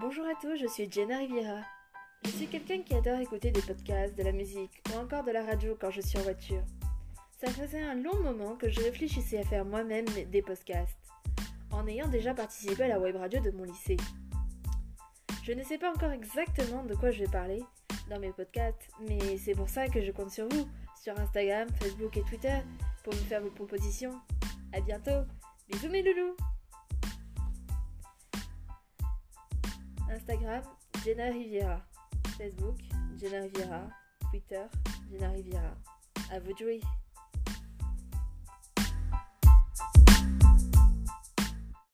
Bonjour à tous, je suis Jenna Riviera. Je suis quelqu'un qui adore écouter des podcasts, de la musique ou encore de la radio quand je suis en voiture. Ça faisait un long moment que je réfléchissais à faire moi-même des podcasts, en ayant déjà participé à la web radio de mon lycée. Je ne sais pas encore exactement de quoi je vais parler dans mes podcasts, mais c'est pour ça que je compte sur vous, sur Instagram, Facebook et Twitter, pour me faire vos propositions. À bientôt Bisous mes loulous Instagram, Jenna Riviera. Facebook, Jenna Riviera. Twitter, Jenna Riviera. À vous de